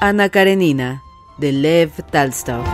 Ana Karenina, de Lev Talstov.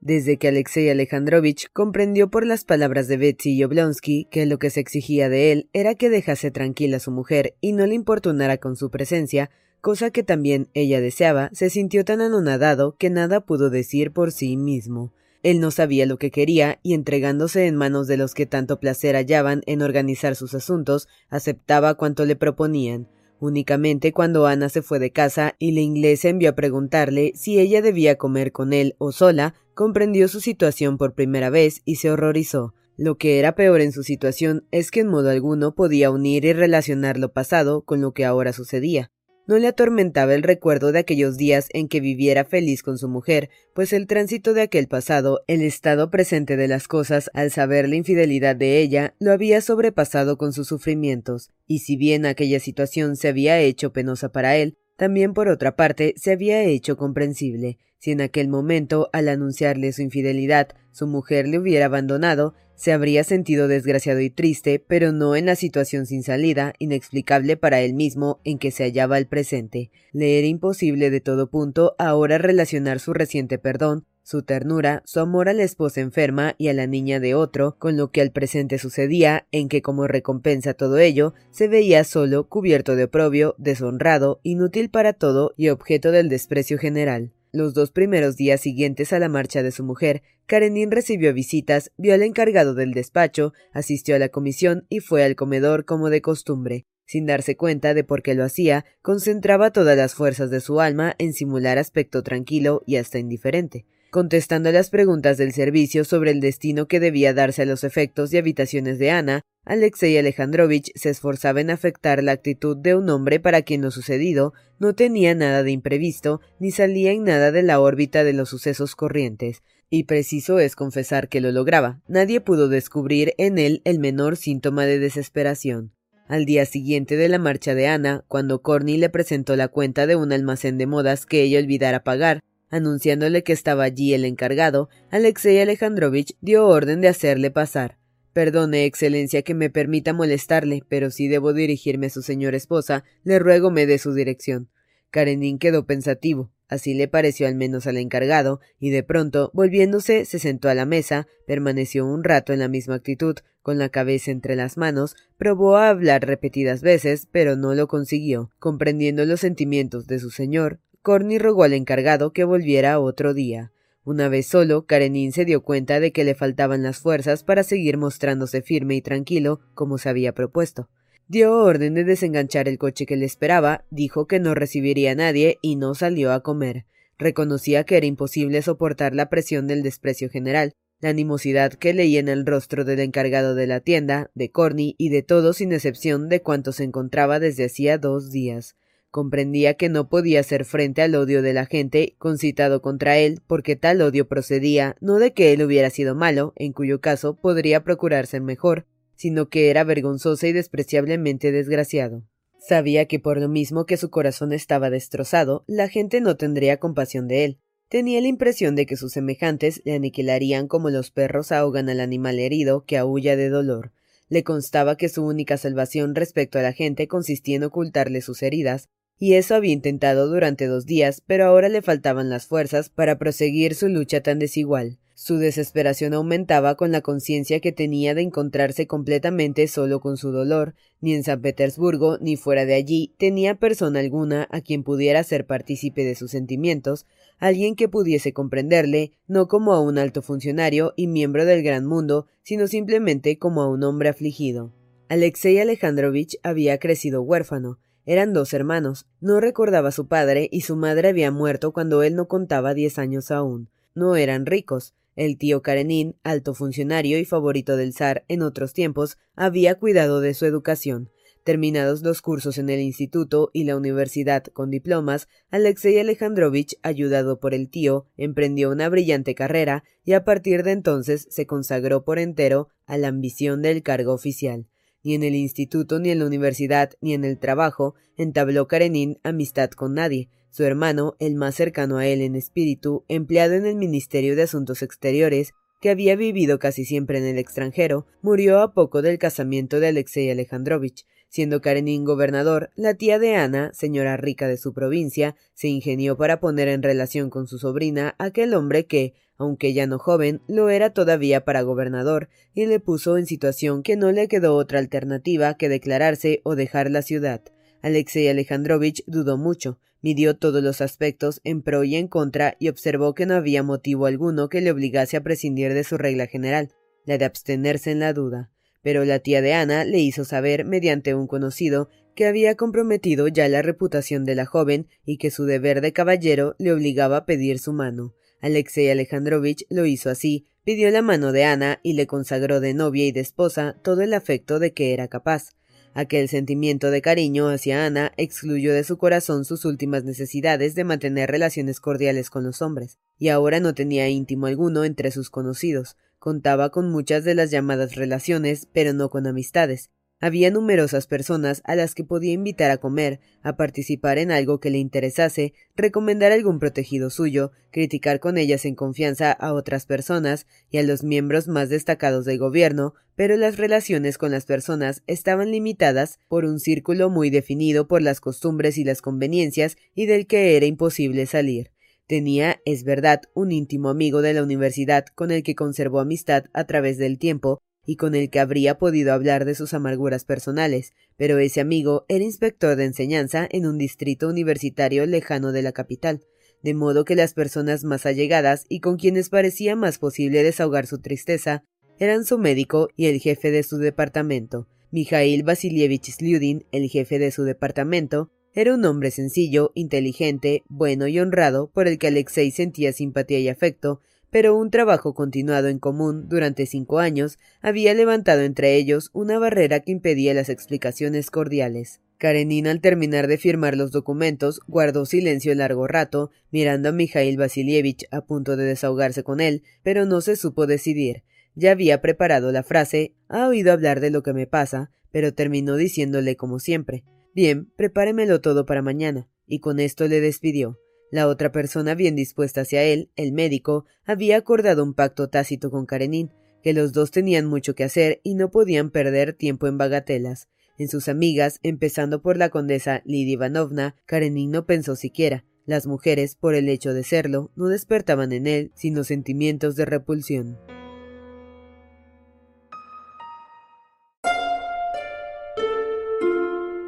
Desde que Alexei Alejandrovich comprendió por las palabras de Betsy y que lo que se exigía de él era que dejase tranquila a su mujer y no le importunara con su presencia, cosa que también ella deseaba, se sintió tan anonadado que nada pudo decir por sí mismo. Él no sabía lo que quería y entregándose en manos de los que tanto placer hallaban en organizar sus asuntos, aceptaba cuanto le proponían. Únicamente cuando Ana se fue de casa y la inglesa envió a preguntarle si ella debía comer con él o sola, comprendió su situación por primera vez y se horrorizó. Lo que era peor en su situación es que en modo alguno podía unir y relacionar lo pasado con lo que ahora sucedía. No le atormentaba el recuerdo de aquellos días en que viviera feliz con su mujer, pues el tránsito de aquel pasado, el estado presente de las cosas, al saber la infidelidad de ella, lo había sobrepasado con sus sufrimientos, y si bien aquella situación se había hecho penosa para él, también por otra parte se había hecho comprensible. Si en aquel momento, al anunciarle su infidelidad, su mujer le hubiera abandonado, se habría sentido desgraciado y triste, pero no en la situación sin salida, inexplicable para él mismo, en que se hallaba el presente. Le era imposible de todo punto ahora relacionar su reciente perdón, su ternura, su amor a la esposa enferma y a la niña de otro, con lo que al presente sucedía, en que como recompensa todo ello, se veía solo, cubierto de oprobio, deshonrado, inútil para todo y objeto del desprecio general. Los dos primeros días siguientes a la marcha de su mujer, Karenin recibió visitas, vio al encargado del despacho, asistió a la comisión y fue al comedor como de costumbre. Sin darse cuenta de por qué lo hacía, concentraba todas las fuerzas de su alma en simular aspecto tranquilo y hasta indiferente. Contestando las preguntas del servicio sobre el destino que debía darse a los efectos y habitaciones de Ana, Alexei Alejandrovich se esforzaba en afectar la actitud de un hombre para quien lo sucedido no tenía nada de imprevisto ni salía en nada de la órbita de los sucesos corrientes, y preciso es confesar que lo lograba. Nadie pudo descubrir en él el menor síntoma de desesperación. Al día siguiente de la marcha de Ana, cuando Corny le presentó la cuenta de un almacén de modas que ella olvidara pagar, Anunciándole que estaba allí el encargado, Alexei Alejandrovich dio orden de hacerle pasar. Perdone, Excelencia, que me permita molestarle, pero si debo dirigirme a su señora esposa, le ruego me dé su dirección. Karenin quedó pensativo, así le pareció al menos al encargado, y de pronto, volviéndose, se sentó a la mesa, permaneció un rato en la misma actitud, con la cabeza entre las manos, probó a hablar repetidas veces, pero no lo consiguió. Comprendiendo los sentimientos de su señor, Corny rogó al encargado que volviera otro día. Una vez solo, Karenin se dio cuenta de que le faltaban las fuerzas para seguir mostrándose firme y tranquilo como se había propuesto. Dio orden de desenganchar el coche que le esperaba, dijo que no recibiría a nadie y no salió a comer. Reconocía que era imposible soportar la presión del desprecio general, la animosidad que leía en el rostro del encargado de la tienda, de Corny y de todos sin excepción de cuantos se encontraba desde hacía dos días. Comprendía que no podía hacer frente al odio de la gente concitado contra él, porque tal odio procedía no de que él hubiera sido malo, en cuyo caso podría procurarse mejor, sino que era vergonzoso y despreciablemente desgraciado. Sabía que por lo mismo que su corazón estaba destrozado, la gente no tendría compasión de él. Tenía la impresión de que sus semejantes le aniquilarían como los perros ahogan al animal herido que aúlla de dolor. Le constaba que su única salvación respecto a la gente consistía en ocultarle sus heridas, y eso había intentado durante dos días, pero ahora le faltaban las fuerzas para proseguir su lucha tan desigual. Su desesperación aumentaba con la conciencia que tenía de encontrarse completamente solo con su dolor. Ni en San Petersburgo ni fuera de allí tenía persona alguna a quien pudiera ser partícipe de sus sentimientos, alguien que pudiese comprenderle, no como a un alto funcionario y miembro del gran mundo, sino simplemente como a un hombre afligido. Alexei Alejandrovich había crecido huérfano, eran dos hermanos. No recordaba a su padre y su madre había muerto cuando él no contaba diez años aún. No eran ricos. El tío Karenin, alto funcionario y favorito del zar en otros tiempos, había cuidado de su educación. Terminados los cursos en el instituto y la universidad con diplomas, Alexei Alejandrovich, ayudado por el tío, emprendió una brillante carrera y a partir de entonces se consagró por entero a la ambición del cargo oficial. Ni en el instituto, ni en la universidad, ni en el trabajo entabló Karenin amistad con nadie. Su hermano, el más cercano a él en espíritu, empleado en el Ministerio de Asuntos Exteriores, que había vivido casi siempre en el extranjero, murió a poco del casamiento de Alexei Alejandrovich. Siendo Karenin gobernador, la tía de Ana, señora rica de su provincia, se ingenió para poner en relación con su sobrina aquel hombre que, aunque ya no joven, lo era todavía para gobernador, y le puso en situación que no le quedó otra alternativa que declararse o dejar la ciudad. Alexei Alejandrovich dudó mucho, midió todos los aspectos en pro y en contra y observó que no había motivo alguno que le obligase a prescindir de su regla general, la de abstenerse en la duda. Pero la tía de Ana le hizo saber, mediante un conocido, que había comprometido ya la reputación de la joven y que su deber de caballero le obligaba a pedir su mano. Alexei Alejandrovich lo hizo así, pidió la mano de Ana y le consagró de novia y de esposa todo el afecto de que era capaz. Aquel sentimiento de cariño hacia Ana excluyó de su corazón sus últimas necesidades de mantener relaciones cordiales con los hombres, y ahora no tenía íntimo alguno entre sus conocidos, contaba con muchas de las llamadas relaciones, pero no con amistades, había numerosas personas a las que podía invitar a comer, a participar en algo que le interesase, recomendar algún protegido suyo, criticar con ellas en confianza a otras personas y a los miembros más destacados del gobierno, pero las relaciones con las personas estaban limitadas por un círculo muy definido por las costumbres y las conveniencias y del que era imposible salir. Tenía, es verdad, un íntimo amigo de la universidad con el que conservó amistad a través del tiempo, y con el que habría podido hablar de sus amarguras personales, pero ese amigo era inspector de enseñanza en un distrito universitario lejano de la capital, de modo que las personas más allegadas y con quienes parecía más posible desahogar su tristeza eran su médico y el jefe de su departamento. Mijail Vasilievich Slyudin, el jefe de su departamento, era un hombre sencillo, inteligente, bueno y honrado, por el que Alexei sentía simpatía y afecto, pero un trabajo continuado en común durante cinco años había levantado entre ellos una barrera que impedía las explicaciones cordiales. Karenin, al terminar de firmar los documentos, guardó silencio largo rato, mirando a Mijail Vasilievich a punto de desahogarse con él, pero no se supo decidir. Ya había preparado la frase, ha oído hablar de lo que me pasa, pero terminó diciéndole como siempre, Bien, prepáremelo todo para mañana, y con esto le despidió. La otra persona bien dispuesta hacia él, el médico, había acordado un pacto tácito con Karenin, que los dos tenían mucho que hacer y no podían perder tiempo en bagatelas. En sus amigas, empezando por la condesa Lidia Ivanovna, Karenin no pensó siquiera. Las mujeres, por el hecho de serlo, no despertaban en él sino sentimientos de repulsión.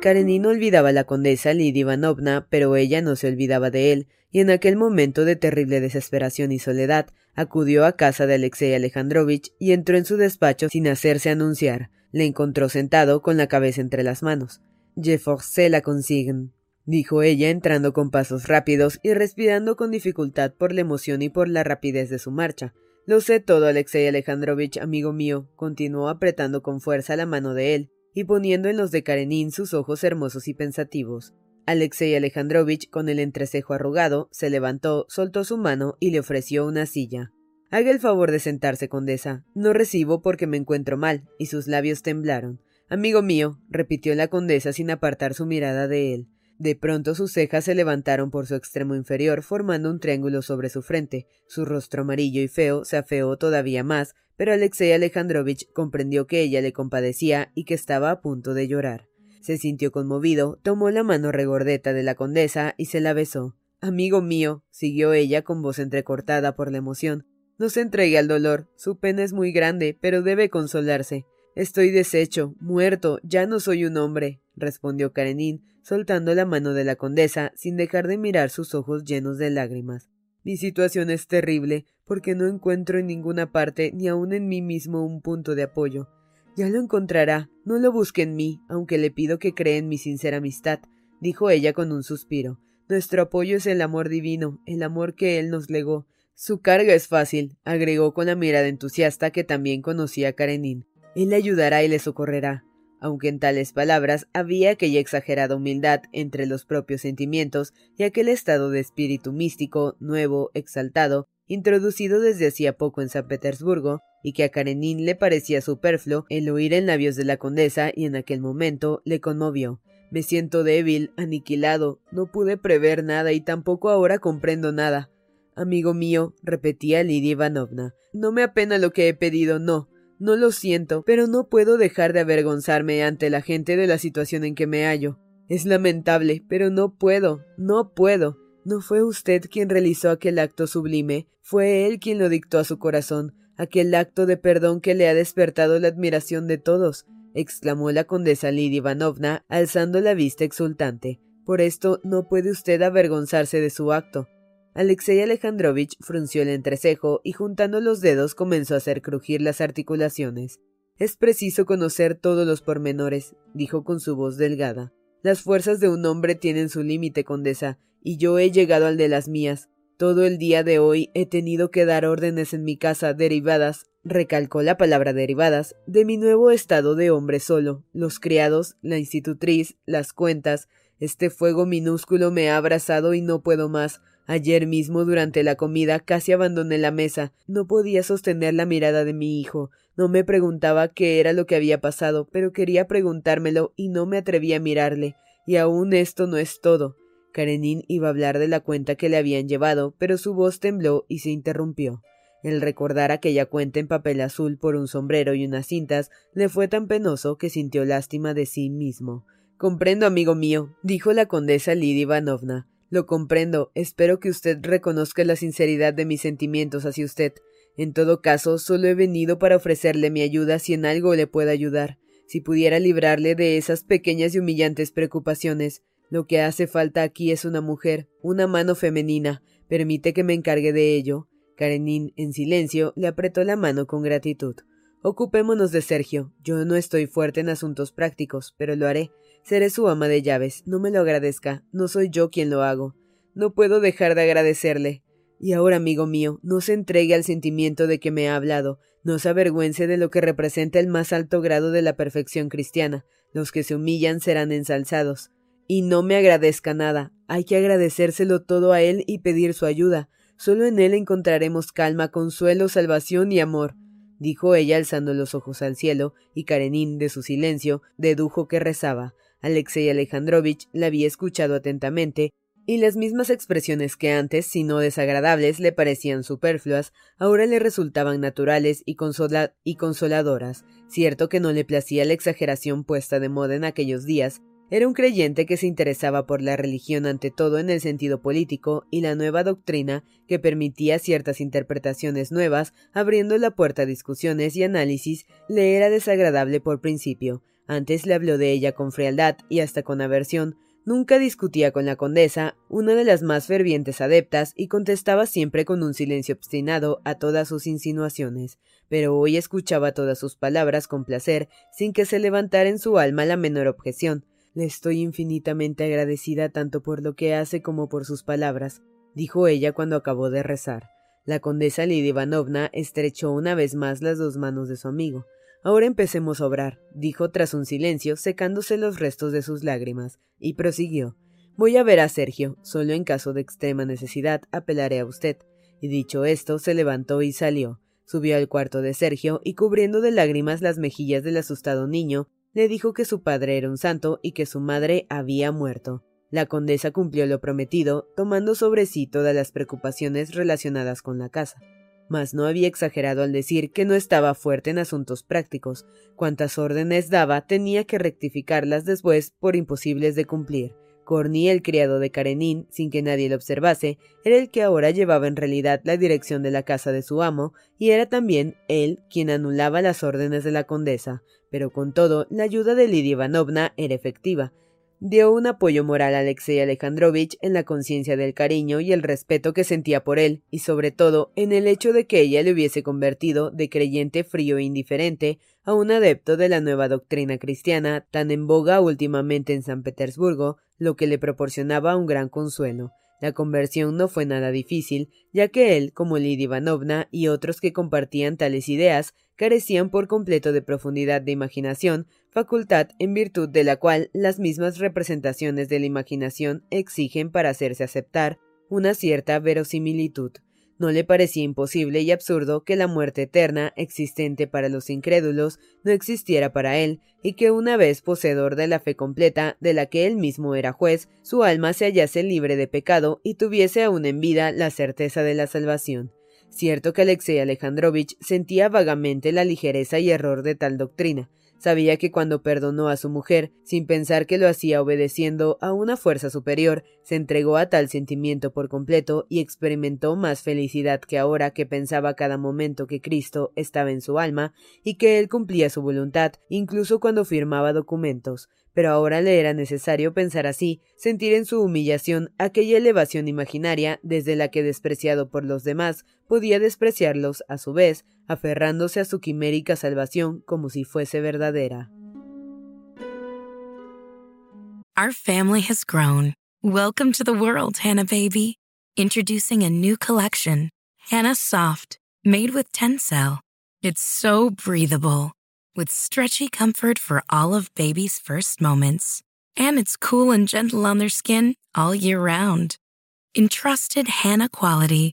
Karenin olvidaba a la condesa Lidia Ivanovna, pero ella no se olvidaba de él, y en aquel momento de terrible desesperación y soledad, acudió a casa de Alexei Alejandrovich y entró en su despacho sin hacerse anunciar. Le encontró sentado con la cabeza entre las manos. Je forcé la consigne, dijo ella entrando con pasos rápidos y respirando con dificultad por la emoción y por la rapidez de su marcha. Lo sé todo, Alexei Alejandrovich, amigo mío, continuó apretando con fuerza la mano de él, y poniendo en los de Karenin sus ojos hermosos y pensativos. Alexei Alejandrovich, con el entrecejo arrugado, se levantó, soltó su mano y le ofreció una silla. Haga el favor de sentarse, condesa. No recibo porque me encuentro mal, y sus labios temblaron. Amigo mío, repitió la condesa sin apartar su mirada de él. De pronto sus cejas se levantaron por su extremo inferior, formando un triángulo sobre su frente. Su rostro amarillo y feo se afeó todavía más, pero Alexei Alejandrovich comprendió que ella le compadecía y que estaba a punto de llorar. Se sintió conmovido, tomó la mano regordeta de la condesa y se la besó. Amigo mío, siguió ella con voz entrecortada por la emoción, no se entregue al dolor. Su pena es muy grande, pero debe consolarse. Estoy deshecho, muerto, ya no soy un hombre, respondió Karenin, soltando la mano de la condesa sin dejar de mirar sus ojos llenos de lágrimas. Mi situación es terrible, porque no encuentro en ninguna parte, ni aun en mí mismo, un punto de apoyo. Ya lo encontrará, no lo busque en mí, aunque le pido que cree en mi sincera amistad, dijo ella con un suspiro. Nuestro apoyo es el amor divino, el amor que él nos legó. Su carga es fácil, agregó con la mirada entusiasta que también conocía a Karenin. Él le ayudará y le socorrerá aunque en tales palabras había aquella exagerada humildad entre los propios sentimientos y aquel estado de espíritu místico, nuevo, exaltado, introducido desde hacía poco en San Petersburgo, y que a Karenin le parecía superfluo el oír en labios de la condesa y en aquel momento le conmovió. Me siento débil, aniquilado, no pude prever nada y tampoco ahora comprendo nada. Amigo mío, repetía Lidia Ivanovna, no me apena lo que he pedido, no, no lo siento, pero no puedo dejar de avergonzarme ante la gente de la situación en que me hallo. Es lamentable, pero no puedo, no puedo. No fue usted quien realizó aquel acto sublime, fue él quien lo dictó a su corazón, aquel acto de perdón que le ha despertado la admiración de todos, exclamó la condesa Lidia Ivanovna, alzando la vista exultante. Por esto no puede usted avergonzarse de su acto. Alexei Alejandrovich frunció el entrecejo y juntando los dedos comenzó a hacer crujir las articulaciones. Es preciso conocer todos los pormenores, dijo con su voz delgada. Las fuerzas de un hombre tienen su límite, condesa, y yo he llegado al de las mías. Todo el día de hoy he tenido que dar órdenes en mi casa derivadas, recalcó la palabra derivadas, de mi nuevo estado de hombre solo. Los criados, la institutriz, las cuentas, este fuego minúsculo me ha abrazado y no puedo más. Ayer mismo durante la comida casi abandoné la mesa. No podía sostener la mirada de mi hijo. No me preguntaba qué era lo que había pasado, pero quería preguntármelo y no me atreví a mirarle. Y aún esto no es todo. Karenin iba a hablar de la cuenta que le habían llevado, pero su voz tembló y se interrumpió. El recordar aquella cuenta en papel azul por un sombrero y unas cintas le fue tan penoso que sintió lástima de sí mismo. Comprendo, amigo mío, dijo la condesa Lidia Ivanovna. Lo comprendo. Espero que usted reconozca la sinceridad de mis sentimientos hacia usted. En todo caso, solo he venido para ofrecerle mi ayuda si en algo le pueda ayudar. Si pudiera librarle de esas pequeñas y humillantes preocupaciones. Lo que hace falta aquí es una mujer, una mano femenina. Permite que me encargue de ello. Karenin, en silencio, le apretó la mano con gratitud. Ocupémonos de Sergio. Yo no estoy fuerte en asuntos prácticos, pero lo haré. Seré su ama de llaves. No me lo agradezca. No soy yo quien lo hago. No puedo dejar de agradecerle. Y ahora, amigo mío, no se entregue al sentimiento de que me ha hablado, no se avergüence de lo que representa el más alto grado de la perfección cristiana. Los que se humillan serán ensalzados. Y no me agradezca nada. Hay que agradecérselo todo a él y pedir su ayuda. Solo en él encontraremos calma, consuelo, salvación y amor dijo ella alzando los ojos al cielo, y Karenin, de su silencio, dedujo que rezaba. Alexei Alejandrovich la había escuchado atentamente, y las mismas expresiones que antes, si no desagradables, le parecían superfluas, ahora le resultaban naturales y, y consoladoras. Cierto que no le placía la exageración puesta de moda en aquellos días, era un creyente que se interesaba por la religión ante todo en el sentido político y la nueva doctrina que permitía ciertas interpretaciones nuevas, abriendo la puerta a discusiones y análisis, le era desagradable por principio. Antes le habló de ella con frialdad y hasta con aversión, Nunca discutía con la condesa, una de las más fervientes adeptas, y contestaba siempre con un silencio obstinado a todas sus insinuaciones, pero hoy escuchaba todas sus palabras con placer, sin que se levantara en su alma la menor objeción. Le estoy infinitamente agradecida tanto por lo que hace como por sus palabras, dijo ella cuando acabó de rezar. La condesa Lidia Ivanovna estrechó una vez más las dos manos de su amigo. Ahora empecemos a obrar, dijo tras un silencio, secándose los restos de sus lágrimas, y prosiguió. Voy a ver a Sergio, solo en caso de extrema necesidad apelaré a usted. Y dicho esto, se levantó y salió. Subió al cuarto de Sergio y cubriendo de lágrimas las mejillas del asustado niño, le dijo que su padre era un santo y que su madre había muerto. La condesa cumplió lo prometido, tomando sobre sí todas las preocupaciones relacionadas con la casa. Mas no había exagerado al decir que no estaba fuerte en asuntos prácticos. Cuantas órdenes daba tenía que rectificarlas después por imposibles de cumplir. Corny, el criado de Karenin, sin que nadie lo observase, era el que ahora llevaba en realidad la dirección de la casa de su amo, y era también él quien anulaba las órdenes de la condesa. Pero con todo, la ayuda de Lidia Ivanovna era efectiva, dio un apoyo moral a Alexei Alejandrovich en la conciencia del cariño y el respeto que sentía por él, y sobre todo en el hecho de que ella le hubiese convertido de creyente frío e indiferente a un adepto de la nueva doctrina cristiana tan en boga últimamente en San Petersburgo, lo que le proporcionaba un gran consuelo. La conversión no fue nada difícil, ya que él, como Lidia Ivanovna y otros que compartían tales ideas, carecían por completo de profundidad de imaginación, facultad en virtud de la cual las mismas representaciones de la imaginación exigen para hacerse aceptar una cierta verosimilitud. No le parecía imposible y absurdo que la muerte eterna existente para los incrédulos no existiera para él, y que una vez poseedor de la fe completa, de la que él mismo era juez, su alma se hallase libre de pecado y tuviese aún en vida la certeza de la salvación. Cierto que Alexei Alejandrovich sentía vagamente la ligereza y error de tal doctrina. Sabía que cuando perdonó a su mujer, sin pensar que lo hacía obedeciendo a una fuerza superior, se entregó a tal sentimiento por completo y experimentó más felicidad que ahora que pensaba cada momento que Cristo estaba en su alma y que él cumplía su voluntad, incluso cuando firmaba documentos. Pero ahora le era necesario pensar así, sentir en su humillación aquella elevación imaginaria desde la que, despreciado por los demás, podía despreciarlos a su vez, aferrándose a su quimérica salvación como si fuese verdadera. Our family has grown. Welcome to the world, Hannah baby. Introducing a new collection, Hannah Soft, made with Tencel. It's so breathable. with stretchy comfort for all of baby's first moments. And it's cool and gentle on their skin all year round. Entrusted Hannah quality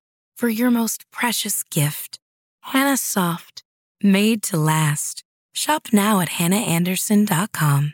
for your most precious gift. Hannah Soft, made to last. Shop now at hannahanderson.com.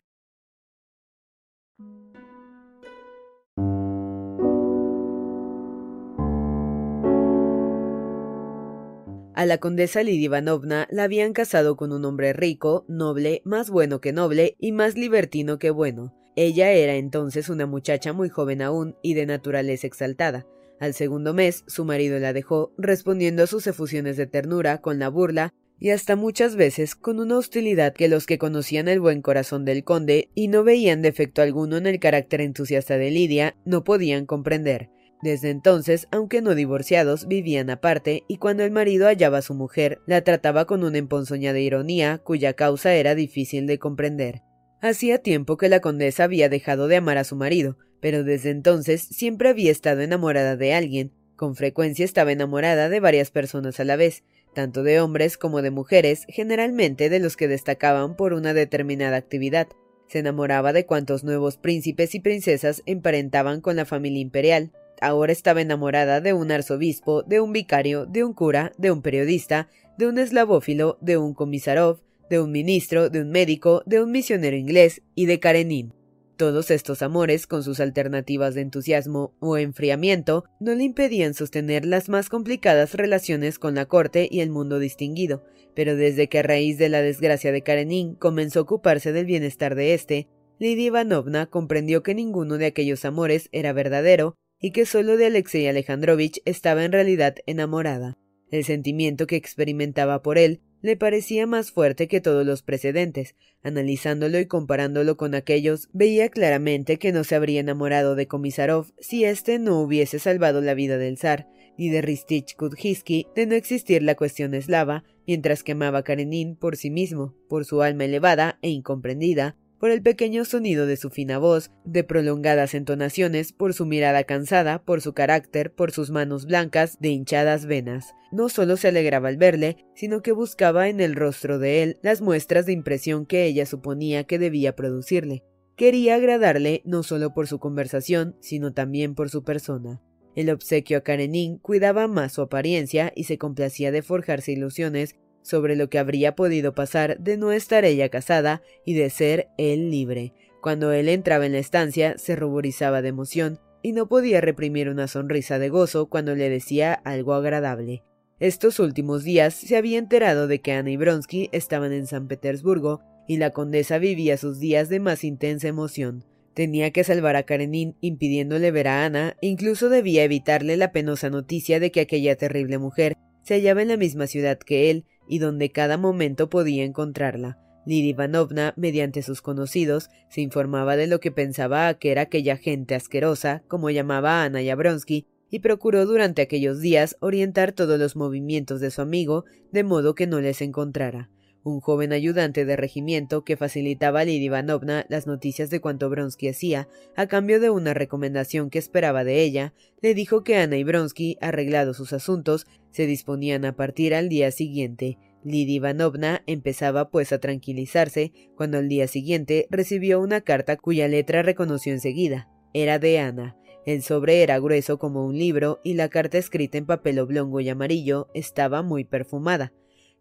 A la condesa Lidia Ivanovna la habían casado con un hombre rico, noble, más bueno que noble y más libertino que bueno. Ella era entonces una muchacha muy joven aún y de naturaleza exaltada. Al segundo mes, su marido la dejó, respondiendo a sus efusiones de ternura con la burla y hasta muchas veces con una hostilidad que los que conocían el buen corazón del conde y no veían defecto alguno en el carácter entusiasta de Lidia, no podían comprender. Desde entonces, aunque no divorciados, vivían aparte y cuando el marido hallaba a su mujer, la trataba con una emponzoñada ironía cuya causa era difícil de comprender. Hacía tiempo que la condesa había dejado de amar a su marido, pero desde entonces siempre había estado enamorada de alguien, con frecuencia estaba enamorada de varias personas a la vez, tanto de hombres como de mujeres, generalmente de los que destacaban por una determinada actividad. Se enamoraba de cuantos nuevos príncipes y princesas emparentaban con la familia imperial, Ahora estaba enamorada de un arzobispo, de un vicario, de un cura, de un periodista, de un eslavófilo, de un comisarov, de un ministro, de un médico, de un misionero inglés y de Karenin. Todos estos amores, con sus alternativas de entusiasmo o enfriamiento, no le impedían sostener las más complicadas relaciones con la corte y el mundo distinguido, pero desde que a raíz de la desgracia de Karenin comenzó a ocuparse del bienestar de éste, Lidia Ivanovna comprendió que ninguno de aquellos amores era verdadero y que solo de Alexei Alejandrovich estaba en realidad enamorada. El sentimiento que experimentaba por él le parecía más fuerte que todos los precedentes. Analizándolo y comparándolo con aquellos, veía claramente que no se habría enamorado de Komisarov si éste no hubiese salvado la vida del zar, ni de Ristich Kudhiski de no existir la cuestión eslava, mientras que amaba Karenin por sí mismo, por su alma elevada e incomprendida, por el pequeño sonido de su fina voz, de prolongadas entonaciones, por su mirada cansada, por su carácter, por sus manos blancas de hinchadas venas. No solo se alegraba al verle, sino que buscaba en el rostro de él las muestras de impresión que ella suponía que debía producirle. Quería agradarle no solo por su conversación, sino también por su persona. El obsequio a Karenin cuidaba más su apariencia y se complacía de forjarse ilusiones sobre lo que habría podido pasar de no estar ella casada y de ser él libre. Cuando él entraba en la estancia se ruborizaba de emoción y no podía reprimir una sonrisa de gozo cuando le decía algo agradable. Estos últimos días se había enterado de que Ana y Bronsky estaban en San Petersburgo y la condesa vivía sus días de más intensa emoción. Tenía que salvar a Karenin impidiéndole ver a Ana, incluso debía evitarle la penosa noticia de que aquella terrible mujer se hallaba en la misma ciudad que él y donde cada momento podía encontrarla. Lidia Ivanovna, mediante sus conocidos, se informaba de lo que pensaba que era aquella gente asquerosa, como llamaba a Ana Yabronsky, y procuró durante aquellos días orientar todos los movimientos de su amigo de modo que no les encontrara. Un joven ayudante de regimiento que facilitaba a Lidia Ivanovna las noticias de cuanto Bronsky hacía, a cambio de una recomendación que esperaba de ella, le dijo que Ana y Bronsky, arreglados sus asuntos, se disponían a partir al día siguiente. Lidia Ivanovna empezaba pues a tranquilizarse cuando al día siguiente recibió una carta cuya letra reconoció enseguida. Era de Ana. El sobre era grueso como un libro y la carta escrita en papel oblongo y amarillo estaba muy perfumada.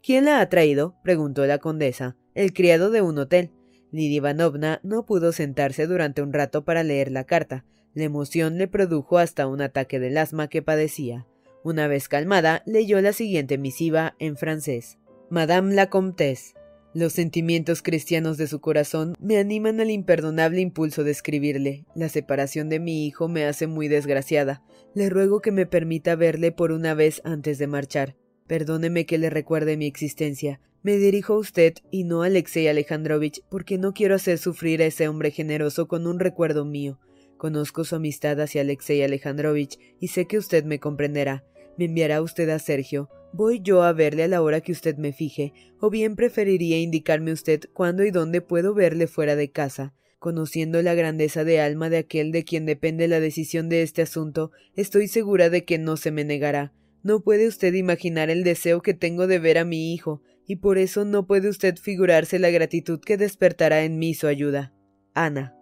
¿Quién la ha traído? preguntó la condesa. El criado de un hotel. Lidia Ivanovna no pudo sentarse durante un rato para leer la carta. La emoción le produjo hasta un ataque del asma que padecía. Una vez calmada, leyó la siguiente misiva en francés. Madame la Comtesse. Los sentimientos cristianos de su corazón me animan al imperdonable impulso de escribirle. La separación de mi hijo me hace muy desgraciada. Le ruego que me permita verle por una vez antes de marchar. Perdóneme que le recuerde mi existencia. Me dirijo a usted y no a Alexei Alejandrovich porque no quiero hacer sufrir a ese hombre generoso con un recuerdo mío. Conozco su amistad hacia Alexei Alejandrovich y sé que usted me comprenderá. Me enviará usted a Sergio. Voy yo a verle a la hora que usted me fije, o bien preferiría indicarme usted cuándo y dónde puedo verle fuera de casa. Conociendo la grandeza de alma de aquel de quien depende la decisión de este asunto, estoy segura de que no se me negará. No puede usted imaginar el deseo que tengo de ver a mi hijo, y por eso no puede usted figurarse la gratitud que despertará en mí su ayuda. Ana.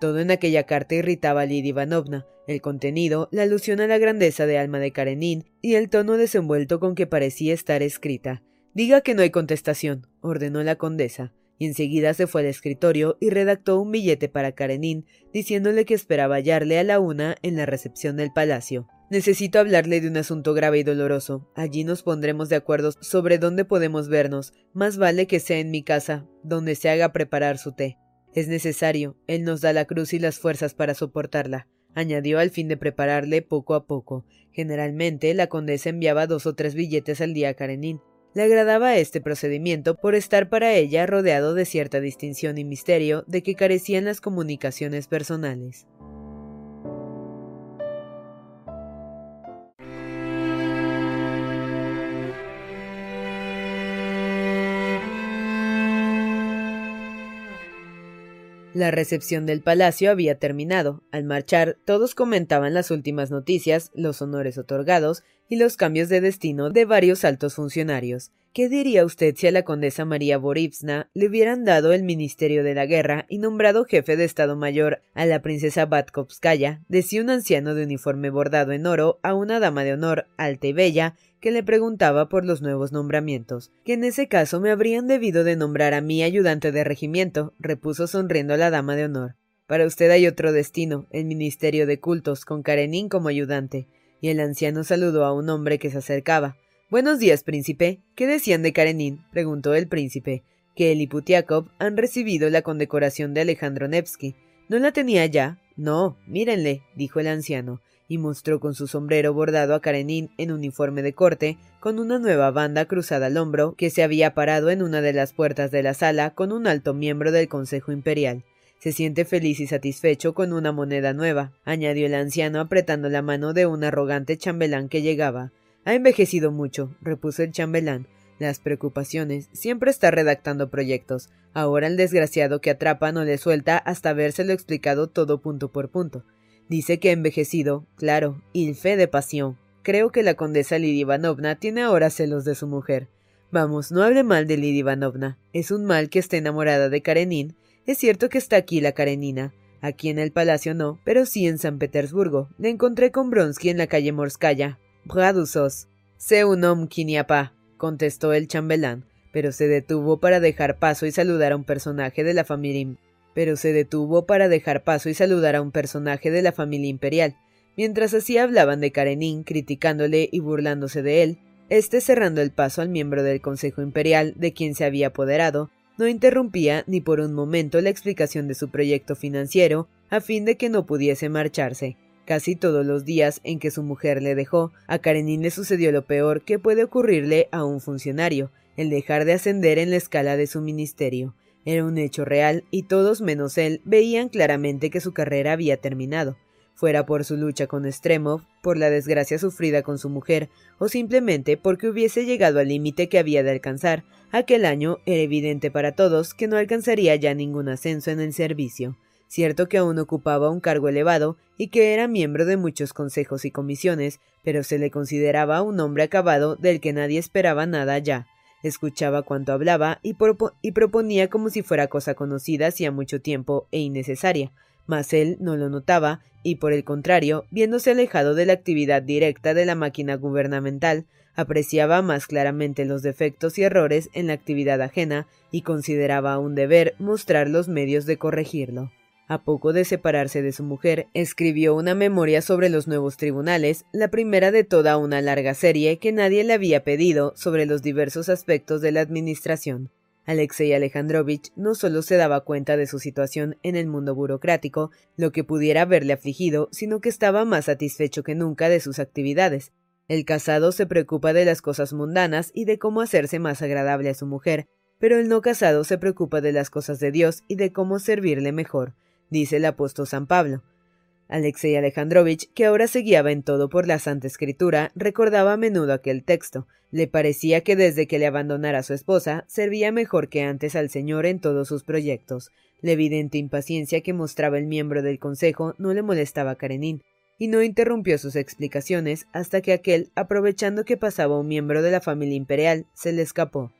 Todo en aquella carta irritaba a Lidia Ivanovna, el contenido, la alusión a la grandeza de alma de Karenin y el tono desenvuelto con que parecía estar escrita. Diga que no hay contestación, ordenó la condesa, y enseguida se fue al escritorio y redactó un billete para Karenin, diciéndole que esperaba hallarle a la una en la recepción del palacio. Necesito hablarle de un asunto grave y doloroso. Allí nos pondremos de acuerdo sobre dónde podemos vernos. Más vale que sea en mi casa, donde se haga preparar su té. Es necesario, él nos da la cruz y las fuerzas para soportarla, añadió al fin de prepararle poco a poco. Generalmente la condesa enviaba dos o tres billetes al día a Karenin. Le agradaba este procedimiento por estar para ella rodeado de cierta distinción y misterio de que carecían las comunicaciones personales. La recepción del palacio había terminado. Al marchar, todos comentaban las últimas noticias, los honores otorgados y los cambios de destino de varios altos funcionarios. ¿Qué diría usted si a la condesa María Boripsna le hubieran dado el Ministerio de la Guerra y nombrado jefe de Estado Mayor a la princesa Batkovskaya, decía un anciano de uniforme bordado en oro a una dama de honor alta y bella que le preguntaba por los nuevos nombramientos, que en ese caso me habrían debido de nombrar a mí ayudante de regimiento, repuso sonriendo la dama de honor. Para usted hay otro destino, el Ministerio de Cultos, con Karenin como ayudante. Y el anciano saludó a un hombre que se acercaba. Buenos días, príncipe. ¿Qué decían de Karenin? preguntó el príncipe. Que él y Putiakov han recibido la condecoración de Alejandro Nevsky. ¿No la tenía ya? No, mírenle, dijo el anciano y mostró con su sombrero bordado a Karenin en uniforme de corte, con una nueva banda cruzada al hombro, que se había parado en una de las puertas de la sala con un alto miembro del Consejo Imperial. Se siente feliz y satisfecho con una moneda nueva, añadió el anciano apretando la mano de un arrogante chambelán que llegaba. Ha envejecido mucho, repuso el chambelán. Las preocupaciones. Siempre está redactando proyectos. Ahora el desgraciado que atrapa no le suelta hasta habérselo explicado todo punto por punto. Dice que ha envejecido, claro, fe de pasión. Creo que la condesa Lidia Ivanovna tiene ahora celos de su mujer. Vamos, no hable mal de Lidia Ivanovna. Es un mal que esté enamorada de Karenin es cierto que está aquí la Karenina. Aquí en el palacio no, pero sí en San Petersburgo. Le encontré con Bronsky en la calle Morskaya. Bradusos. Sé un homkiniapa, contestó el chambelán, pero se detuvo para dejar paso y saludar a un personaje de la familia pero se detuvo para dejar paso y saludar a un personaje de la familia imperial. Mientras así hablaban de Karenin, criticándole y burlándose de él, este cerrando el paso al miembro del Consejo Imperial de quien se había apoderado, no interrumpía ni por un momento la explicación de su proyecto financiero a fin de que no pudiese marcharse. Casi todos los días en que su mujer le dejó, a Karenin le sucedió lo peor que puede ocurrirle a un funcionario, el dejar de ascender en la escala de su ministerio. Era un hecho real y todos menos él veían claramente que su carrera había terminado fuera por su lucha con Stremov, por la desgracia sufrida con su mujer, o simplemente porque hubiese llegado al límite que había de alcanzar, aquel año era evidente para todos que no alcanzaría ya ningún ascenso en el servicio. Cierto que aún ocupaba un cargo elevado y que era miembro de muchos consejos y comisiones, pero se le consideraba un hombre acabado del que nadie esperaba nada ya. Escuchaba cuanto hablaba y, y proponía como si fuera cosa conocida hacía mucho tiempo e innecesaria, mas él no lo notaba y, por el contrario, viéndose alejado de la actividad directa de la máquina gubernamental, apreciaba más claramente los defectos y errores en la actividad ajena y consideraba un deber mostrar los medios de corregirlo. A poco de separarse de su mujer, escribió una memoria sobre los nuevos tribunales, la primera de toda una larga serie que nadie le había pedido sobre los diversos aspectos de la administración. Alexei Alejandrovich no solo se daba cuenta de su situación en el mundo burocrático, lo que pudiera haberle afligido, sino que estaba más satisfecho que nunca de sus actividades. El casado se preocupa de las cosas mundanas y de cómo hacerse más agradable a su mujer, pero el no casado se preocupa de las cosas de Dios y de cómo servirle mejor, dice el apóstol San Pablo. Alexei Alejandrovich, que ahora se guiaba en todo por la Santa Escritura, recordaba a menudo aquel texto. Le parecía que desde que le abandonara a su esposa, servía mejor que antes al Señor en todos sus proyectos. La evidente impaciencia que mostraba el miembro del Consejo no le molestaba a Karenin, y no interrumpió sus explicaciones hasta que aquel, aprovechando que pasaba un miembro de la familia imperial, se le escapó.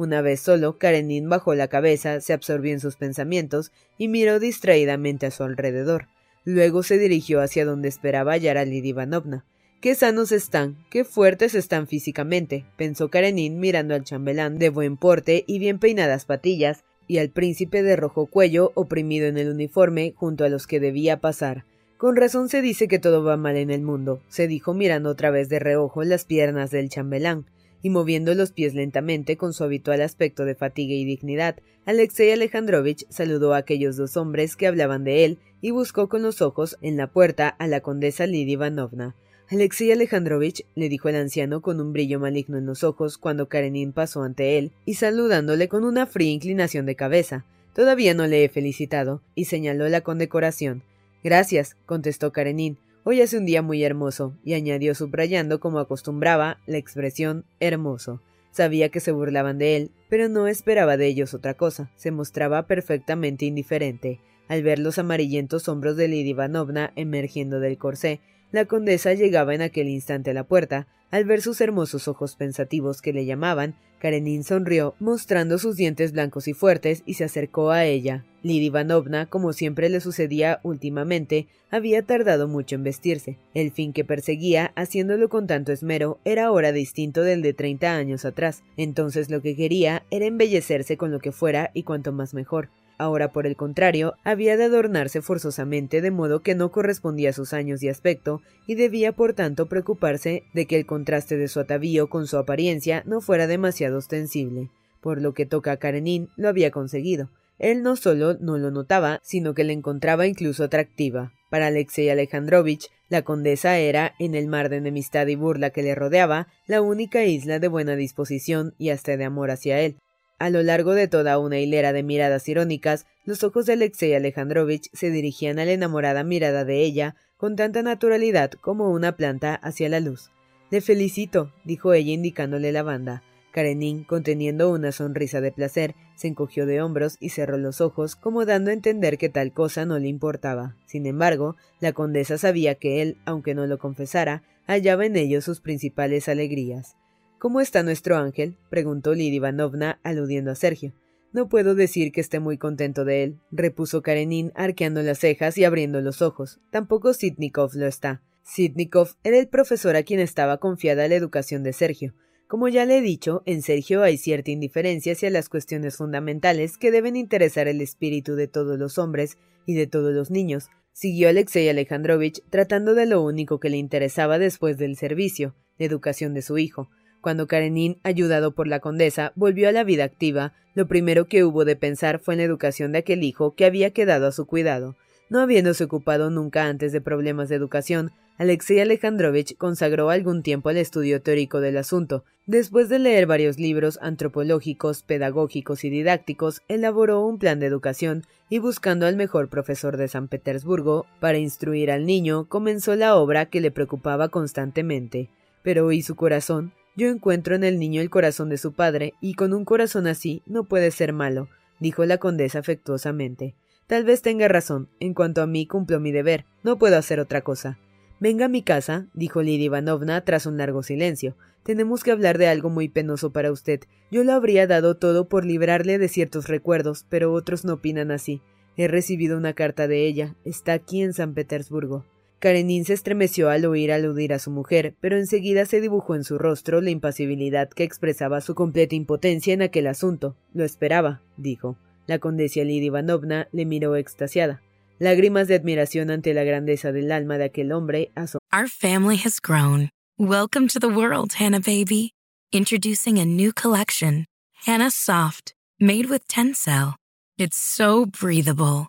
Una vez solo, Karenin bajó la cabeza, se absorbió en sus pensamientos y miró distraídamente a su alrededor. Luego se dirigió hacia donde esperaba hallar a Lidia Ivanovna. Qué sanos están, qué fuertes están físicamente, pensó Karenin mirando al chambelán de buen porte y bien peinadas patillas, y al príncipe de rojo cuello oprimido en el uniforme junto a los que debía pasar. Con razón se dice que todo va mal en el mundo, se dijo mirando otra vez de reojo las piernas del chambelán y moviendo los pies lentamente con su habitual aspecto de fatiga y dignidad, Alexei Alejandrovich saludó a aquellos dos hombres que hablaban de él y buscó con los ojos en la puerta a la condesa Lidia Ivanovna. Alexei Alejandrovich, le dijo el anciano con un brillo maligno en los ojos cuando Karenin pasó ante él, y saludándole con una fría inclinación de cabeza. Todavía no le he felicitado, y señaló la condecoración. Gracias, contestó Karenin. Hoy hace un día muy hermoso, y añadió subrayando como acostumbraba la expresión hermoso. Sabía que se burlaban de él, pero no esperaba de ellos otra cosa. Se mostraba perfectamente indiferente. Al ver los amarillentos hombros de Lidia Ivanovna emergiendo del corsé, la condesa llegaba en aquel instante a la puerta. Al ver sus hermosos ojos pensativos que le llamaban, Karenin sonrió, mostrando sus dientes blancos y fuertes, y se acercó a ella. Lidia Ivanovna, como siempre le sucedía últimamente, había tardado mucho en vestirse. El fin que perseguía, haciéndolo con tanto esmero, era ahora distinto del de treinta años atrás. Entonces lo que quería era embellecerse con lo que fuera y cuanto más mejor. Ahora, por el contrario, había de adornarse forzosamente de modo que no correspondía a sus años y aspecto, y debía por tanto preocuparse de que el contraste de su atavío con su apariencia no fuera demasiado ostensible. Por lo que toca a Karenin, lo había conseguido. Él no solo no lo notaba, sino que le encontraba incluso atractiva. Para Alexei Alejandrovich, la condesa era, en el mar de enemistad y burla que le rodeaba, la única isla de buena disposición y hasta de amor hacia él, A lo largo de toda una hilera de miradas irónicas, los ojos de Alexei Alejandrovich se dirigían a la enamorada mirada de ella con tanta naturalidad como una planta hacia la luz. Le felicito, dijo ella indicándole la banda. Karenin, conteniendo una sonrisa de placer, se encogió de hombros y cerró los ojos, como dando a entender que tal cosa no le importaba. Sin embargo, la condesa sabía que él, aunque no lo confesara, hallaba en ello sus principales alegrías. ¿Cómo está nuestro ángel? preguntó Lidia Ivanovna, aludiendo a Sergio. No puedo decir que esté muy contento de él, repuso Karenin, arqueando las cejas y abriendo los ojos. Tampoco Sitnikov lo está. Sitnikov era el profesor a quien estaba confiada la educación de Sergio. Como ya le he dicho, en Sergio hay cierta indiferencia hacia las cuestiones fundamentales que deben interesar el espíritu de todos los hombres y de todos los niños, siguió Alexei Alejandrovich tratando de lo único que le interesaba después del servicio, la educación de su hijo. Cuando Karenin, ayudado por la condesa, volvió a la vida activa, lo primero que hubo de pensar fue en la educación de aquel hijo que había quedado a su cuidado. No habiéndose ocupado nunca antes de problemas de educación, Alexei Alejandrovich consagró algún tiempo al estudio teórico del asunto. Después de leer varios libros antropológicos, pedagógicos y didácticos, elaboró un plan de educación y buscando al mejor profesor de San Petersburgo para instruir al niño, comenzó la obra que le preocupaba constantemente. Pero ¿y su corazón? Yo encuentro en el niño el corazón de su padre, y con un corazón así no puede ser malo, dijo la condesa afectuosamente. Tal vez tenga razón, en cuanto a mí cumplo mi deber, no puedo hacer otra cosa. Venga a mi casa, dijo Lidia Ivanovna tras un largo silencio. Tenemos que hablar de algo muy penoso para usted. Yo lo habría dado todo por librarle de ciertos recuerdos, pero otros no opinan así. He recibido una carta de ella. Está aquí en San Petersburgo. Karenin se estremeció al oír aludir a su mujer, pero enseguida se dibujó en su rostro la impasibilidad que expresaba su completa impotencia en aquel asunto. Lo esperaba, dijo. La condesa Lidia Ivanovna le miró extasiada. lágrimas de admiración ante la grandeza del alma de aquel hombre. Our family has grown. Welcome to the world, Hannah baby. Introducing a new collection, Hannah Soft, made with Tencel. It's so breathable,